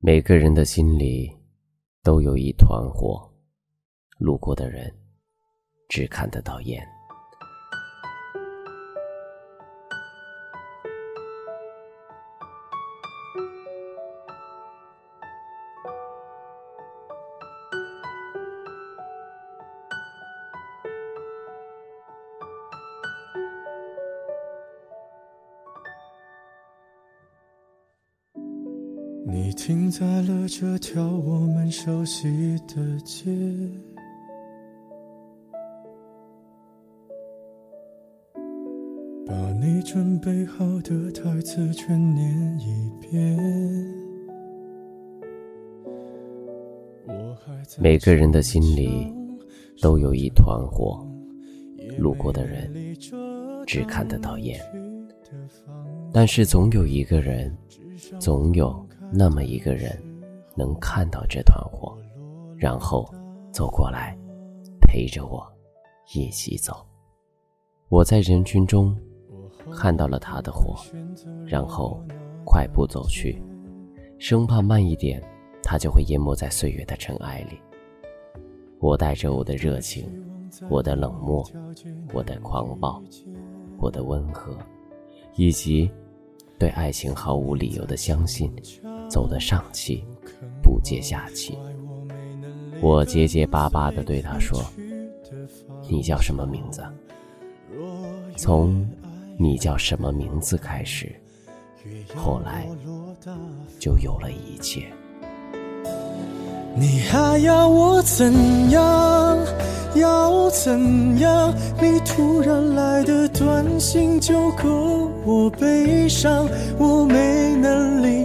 每个人的心里都有一团火，路过的人只看得到烟。你停在了这条我们熟悉的街，把你准备好的台词全念一遍。每个人的心里都有一团火，路过的人只看得到烟，但是总有一个人，总有。那么一个人，能看到这团火，然后走过来，陪着我一起走。我在人群中看到了他的火，然后快步走去，生怕慢一点，他就会淹没在岁月的尘埃里。我带着我的热情，我的冷漠，我的狂暴，我的温和，以及对爱情毫无理由的相信。走得上气，不接下气。我结结巴巴地对他说：“你叫什么名字？”从“你叫什么名字”开始，后来就有了一切。你还要我怎样？要怎样？你突然来的短信就够我悲伤，我没能力，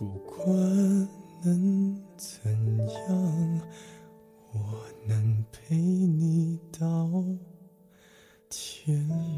不管能怎样，我能陪你到天亮。